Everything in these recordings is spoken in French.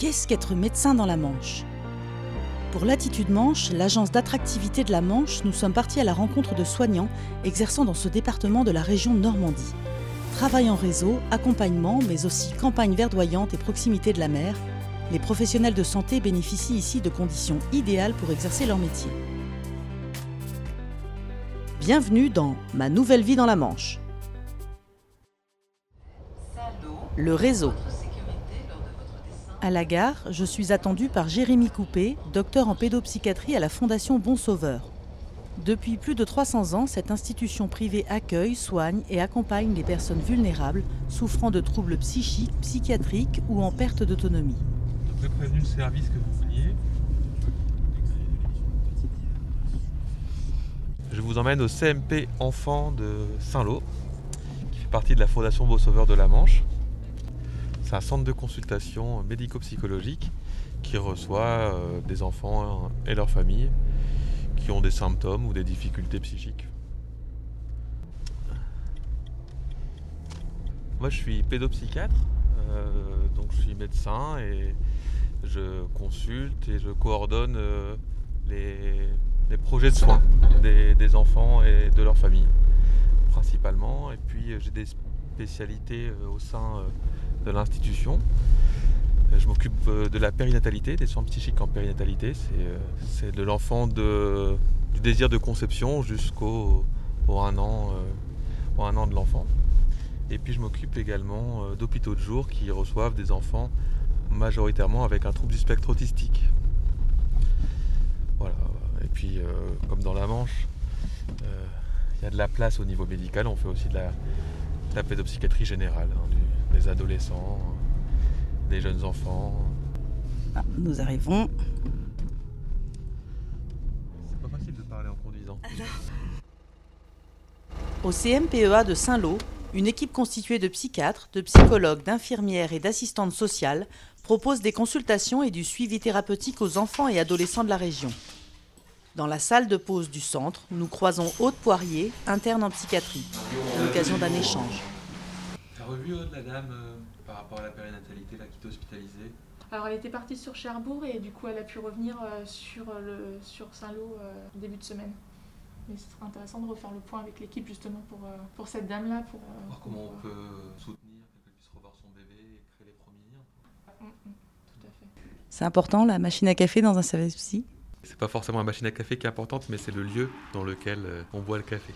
Qu'est-ce qu'être médecin dans la Manche? Pour l'Attitude Manche, l'agence d'attractivité de la Manche, nous sommes partis à la rencontre de soignants exerçant dans ce département de la région Normandie. Travail en réseau, accompagnement, mais aussi campagne verdoyante et proximité de la mer, les professionnels de santé bénéficient ici de conditions idéales pour exercer leur métier. Bienvenue dans Ma nouvelle vie dans la Manche. Le réseau. À la gare, je suis attendue par Jérémy Coupé, docteur en pédopsychiatrie à la Fondation Bon Sauveur. Depuis plus de 300 ans, cette institution privée accueille, soigne et accompagne les personnes vulnérables souffrant de troubles psychiques, psychiatriques ou en perte d'autonomie. Vous avez prévenu le service que vous vouliez. Je vous emmène au CMP Enfants de Saint-Lô, qui fait partie de la Fondation Beau Sauveur de la Manche. C'est un centre de consultation médico-psychologique qui reçoit euh, des enfants et leurs familles qui ont des symptômes ou des difficultés psychiques. Moi je suis pédopsychiatre, euh, donc je suis médecin et je consulte et je coordonne euh, les, projets de soins des, enfants et de leurs familles principalement. Et puis j'ai des spécialités au sein de l'institution. Euh, Je m'occupe euh, de la périnatalité, des soins psychiques en périnatalité. C'est, euh, de l'enfant du désir de conception jusqu'au au un an, au un an de l'enfant. Et puis je m'occupe également d'hôpitaux de jour qui reçoivent des enfants majoritairement avec un trouble du spectre autistique. Voilà. Et puis, comme dans la Manche, il y a de la place au niveau médical. On fait aussi de la, pédopsychiatrie générale, hein, des adolescents, des jeunes enfants. Ah, nous arrivons. C'est pas facile de parler en conduisant. Au CMPEA de Saint-Lô, une équipe constituée de psychiatres, de psychologues, d'infirmières et d'assistantes sociales propose des consultations et du suivi thérapeutique aux enfants et adolescents de la région. Dans la salle de pause du centre, nous croisons Aude Poirier, interne en psychiatrie, à l'occasion d'un échange. Revu Aude, la dame euh, par rapport à la périnatalité là, qui était hospitalisée Alors elle était partie sur Cherbourg et du coup elle a pu revenir euh, sur, le, sur Saint-Lô euh, début de semaine. Mais ce serait intéressant de refaire le point avec l'équipe justement pour, euh, pour cette dame-là. Pour, euh, Voir comment on pour peut soutenir, qu'elle puisse revoir son bébé et créer les premiers liens. Mm, mm, tout à fait. C'est important la machine à café dans un service psy C'est pas forcément la machine à café qui est importante, mais c'est le lieu dans lequel euh, on boit le café.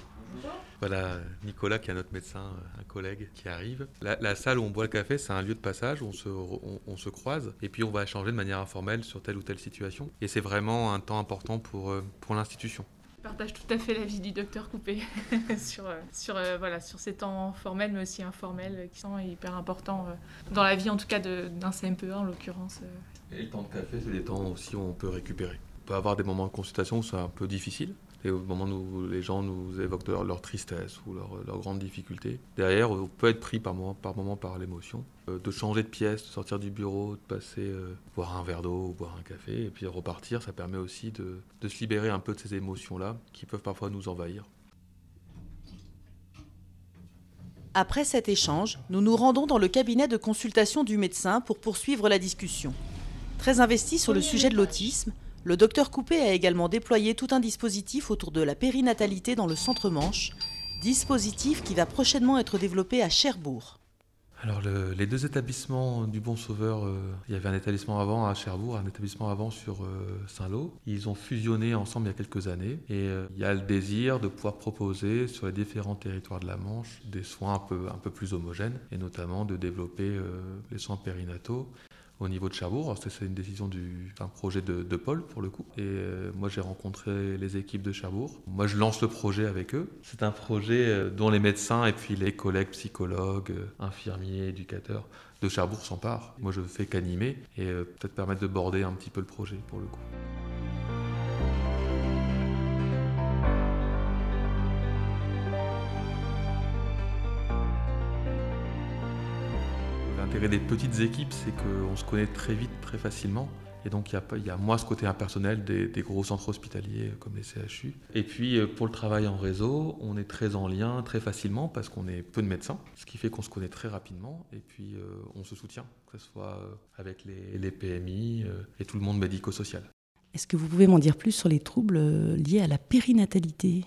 Voilà Nicolas qui est notre médecin, euh, un collègue qui arrive. La, la salle où on boit le café, c'est un lieu de passage où on se, re- on, on se croise et puis on va échanger de manière informelle sur telle ou telle situation. Et c'est vraiment un temps important pour, euh, pour l'institution. Je partage tout à fait l'avis du docteur Coupé sur, euh, sur, euh, voilà, sur ces temps formels mais aussi informels qui sont hyper importants euh, dans la vie en tout cas de- d'un CMPE en l'occurrence. euh. Et le temps de café, c'est des temps aussi où on peut récupérer. On peut avoir des moments de consultation où c'est un peu difficile. Et au moment où les gens nous évoquent leur, tristesse ou leurs leur grandes difficultés. Derrière, on peut être pris par moment par, l'émotion. Euh, de changer de pièce, de sortir du bureau, de passer euh, boire un verre d'eau ou boire un café, et puis repartir, ça permet aussi de se libérer un peu de ces émotions-là qui peuvent parfois nous envahir. Après cet échange, nous nous rendons dans le cabinet de consultation du médecin pour poursuivre la discussion. Très investi sur le sujet de l'autisme, le docteur Coupé a également déployé tout un dispositif autour de la périnatalité dans le centre Manche, dispositif qui va prochainement être développé à Cherbourg. Alors le- les deux établissements du Bon Sauveur, euh, il y avait un établissement avant à Cherbourg, un établissement avant sur euh, Saint-Lô. Ils ont fusionné ensemble il y a quelques années et euh, il y a le désir de pouvoir proposer sur les différents territoires de la Manche des soins un peu, un peu plus homogènes et notamment de développer les soins périnataux au niveau de Cherbourg. C'est une décision du un projet de, Paul pour le coup. Et euh, moi j'ai rencontré les équipes de Cherbourg. Moi je lance le projet avec eux. C'est un projet euh, dont les médecins et puis les collègues psychologues, euh, infirmiers, éducateurs de Cherbourg s'emparent. Moi je fais qu'animer et peut-être permettre de border un petit peu le projet pour le coup. L'intérêt des petites équipes, c'est qu'on se connaît très vite, très facilement. Et donc il y a, il y a moins ce côté impersonnel des, des gros centres hospitaliers comme les CHU. Et puis euh, pour le travail en réseau, on est très en lien très facilement parce qu'on est peu de médecins, ce qui fait qu'on se connaît très rapidement et puis euh, on se soutient, que ce soit euh, avec les, les PMI euh, et tout le monde médico-social. Est-ce que vous pouvez m'en dire plus sur les troubles liés à la périnatalité?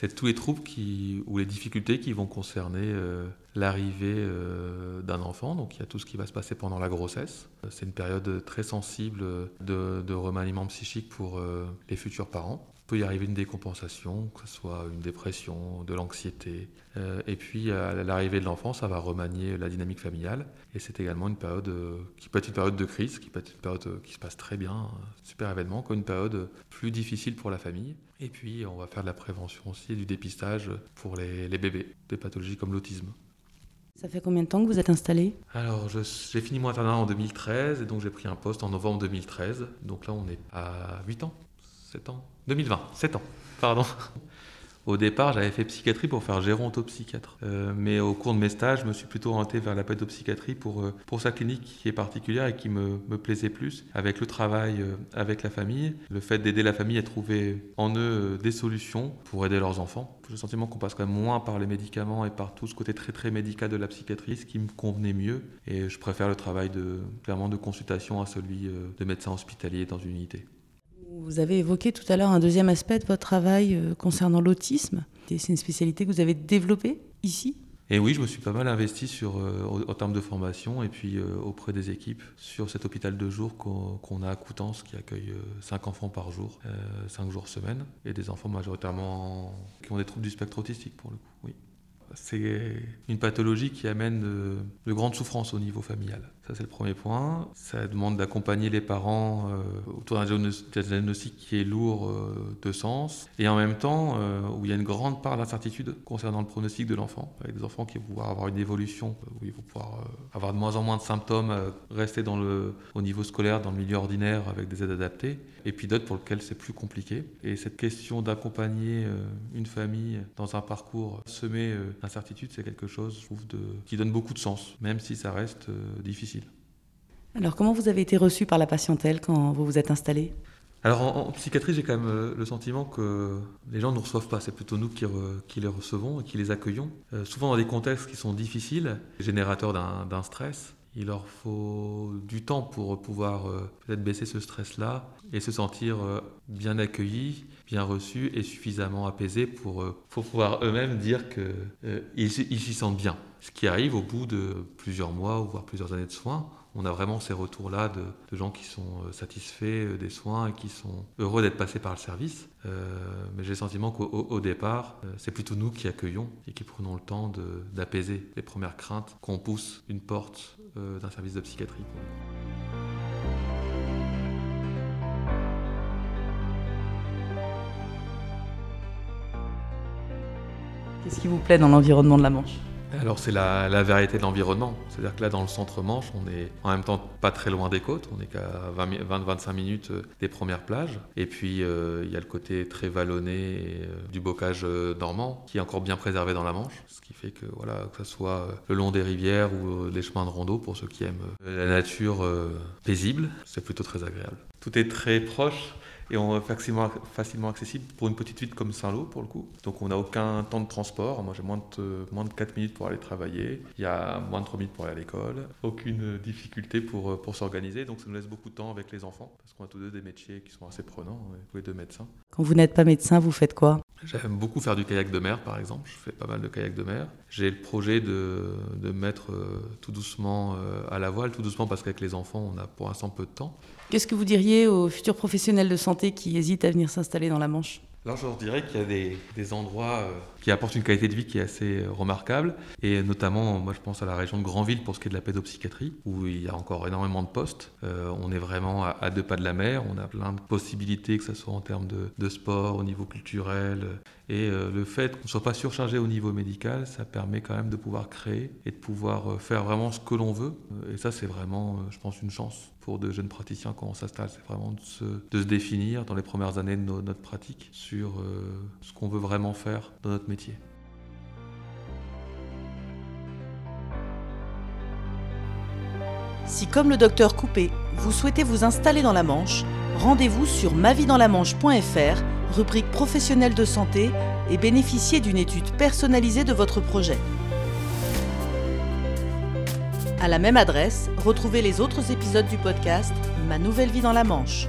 C'est tous les troubles qui, ou les difficultés qui vont concerner euh, l'arrivée euh, d'un enfant. Donc il y a tout ce qui va se passer pendant la grossesse. C'est une période très sensible de, remaniement psychique pour euh, les futurs parents. Il peut y arriver une décompensation, que ce soit une dépression, de l'anxiété. Euh, et puis à l'arrivée de l'enfant, ça va remanier la dynamique familiale. Et c'est également une période qui peut être une période de crise, qui peut être une période qui se passe très bien, super événement, comme une période plus difficile pour la famille. Et puis on va faire de la prévention aussi du dépistage pour les bébés, des pathologies comme l'autisme. Ça fait combien de temps que vous êtes installé? Alors, j'ai fini mon internat en 2013 et donc j'ai pris un poste en novembre 2013. Donc là, on est à 8 ans? 7 ans? 2020, 7 ans, pardon. Au départ, j'avais fait psychiatrie pour faire gérontopsychiatre. Euh, mais au cours de mes stages, je me suis plutôt orienté vers la pédopsychiatrie pour, euh, pour sa clinique qui est particulière et qui me, me plaisait plus. Avec le travail euh, avec la famille, le fait d'aider la famille à trouver en eux euh, des solutions pour aider leurs enfants. J'ai le sentiment qu'on passe quand même moins par les médicaments et par tout ce côté très très médical de la psychiatrie, ce qui me convenait mieux. Et je préfère le travail de, clairement de consultation à celui de médecin hospitalier dans une unité. Vous avez évoqué tout à l'heure un deuxième aspect de votre travail euh, concernant l'autisme. C'est une spécialité que vous avez développée ici? Et oui, je me suis pas mal investi sur, euh, en, termes de formation et puis euh, auprès des équipes sur cet hôpital de jour qu'on a à Coutances qui accueille 5 enfants par jour, 5 jours semaine, et des enfants majoritairement en- qui ont des troubles du spectre autistique pour le coup. Oui. C'est une pathologie qui amène de grandes souffrances au niveau familial. C'est le premier point. Ça demande d'accompagner les parents euh, autour d'un diagnos- d'un diagnostic qui est lourd euh, de sens et en même temps euh, où il y a une grande part d'incertitude concernant le pronostic de l'enfant, avec des enfants qui vont pouvoir avoir une évolution, où ils vont pouvoir avoir de moins en moins de symptômes, rester au niveau scolaire, dans le milieu ordinaire avec des aides adaptées, et puis d'autres pour lesquels c'est plus compliqué. Et cette question d'accompagner une famille dans un parcours semé euh, d'incertitude, c'est quelque chose, je trouve, qui donne beaucoup de sens, même si ça reste difficile. Alors comment vous avez été reçu par la patientèle quand vous vous êtes installé? Alors en, psychiatrie, j'ai quand même euh, le sentiment que les gens ne nous reçoivent pas. C'est plutôt nous qui, les recevons et qui les accueillons. Euh, souvent dans des contextes qui sont difficiles, générateurs d'un stress. Il leur faut du temps pour pouvoir euh, peut-être baisser ce stress-là et se sentir bien accueillis, bien reçus et suffisamment apaisés pour, pouvoir eux-mêmes dire qu'ils ils s'y sentent bien. Ce qui arrive au bout de plusieurs mois ou voire plusieurs années de soins. On a vraiment ces retours-là de, gens qui sont euh, satisfaits euh, des soins et qui sont heureux d'être passés par le service. Euh, mais j'ai le sentiment qu'au au- au départ, c'est plutôt nous qui accueillons et qui prenons le temps d'apaiser les premières craintes qu'on pousse une porte d'un service de psychiatrie. Qu'est-ce qui vous plaît dans l'environnement de la Manche? Alors c'est la, variété de l'environnement. C'est-à-dire que là, dans le centre Manche, on est en même temps pas très loin des côtes. On est qu'à 20-25 minutes euh, des premières plages. Et puis euh, il y a le côté très vallonné euh, du bocage normand qui est encore bien préservé dans la Manche. Ce qui fait que voilà, que ce soit le long des rivières ou des chemins de rando pour ceux qui aiment la nature paisible, c'est plutôt très agréable. Tout est très proche et on est facilement, facilement accessible pour une petite ville comme Saint-Lô pour le coup. Donc on n'a aucun temps de transport. Moi j'ai moins de, moins de 4 minutes pour aller travailler. Il y a moins de 3 minutes pour aller à l'école. Aucune difficulté pour, pour s'organiser. Donc ça nous laisse beaucoup de temps avec les enfants parce qu'on a tous deux des métiers qui sont assez prenants, tous les deux médecins. Quand vous n'êtes pas médecin, vous faites quoi? J'aime beaucoup faire du kayak de mer, par exemple. Je fais pas mal de kayak de mer. J'ai le projet de, de mettre euh, tout doucement euh, à la voile, tout doucement parce qu'avec les enfants, on a pour l'instant peu de temps. Qu'est-ce que vous diriez aux futurs professionnels de santé qui hésitent à venir s'installer dans la Manche? Alors je dirais qu'il y a des, des endroits euh, qui apportent une qualité de vie qui est assez euh, remarquable, et notamment, moi je pense à la région de Granville pour ce qui est de la pédopsychiatrie, où il y a encore énormément de postes. Euh, on est vraiment à, à deux pas de la mer, on a plein de possibilités, que ce soit en termes de, de sport, au niveau culturel, et euh, le fait qu'on ne soit pas surchargé au niveau médical, ça permet quand même de pouvoir créer et de pouvoir euh, faire vraiment ce que l'on veut. Euh, Et ça, c'est vraiment, je pense, une chance pour de jeunes praticiens quand on s'installe. C'est vraiment de se, définir dans les premières années de no- notre pratique sur ce qu'on veut vraiment faire dans notre métier. Si comme le docteur Coupé, Vous souhaitez vous installer dans la Manche Rendez-vous sur maviesdansla-manche.fr, rubrique professionnelle de santé, et bénéficiez d'une étude personnalisée de votre projet. À la même adresse, retrouvez les autres épisodes du podcast Ma nouvelle vie dans la Manche.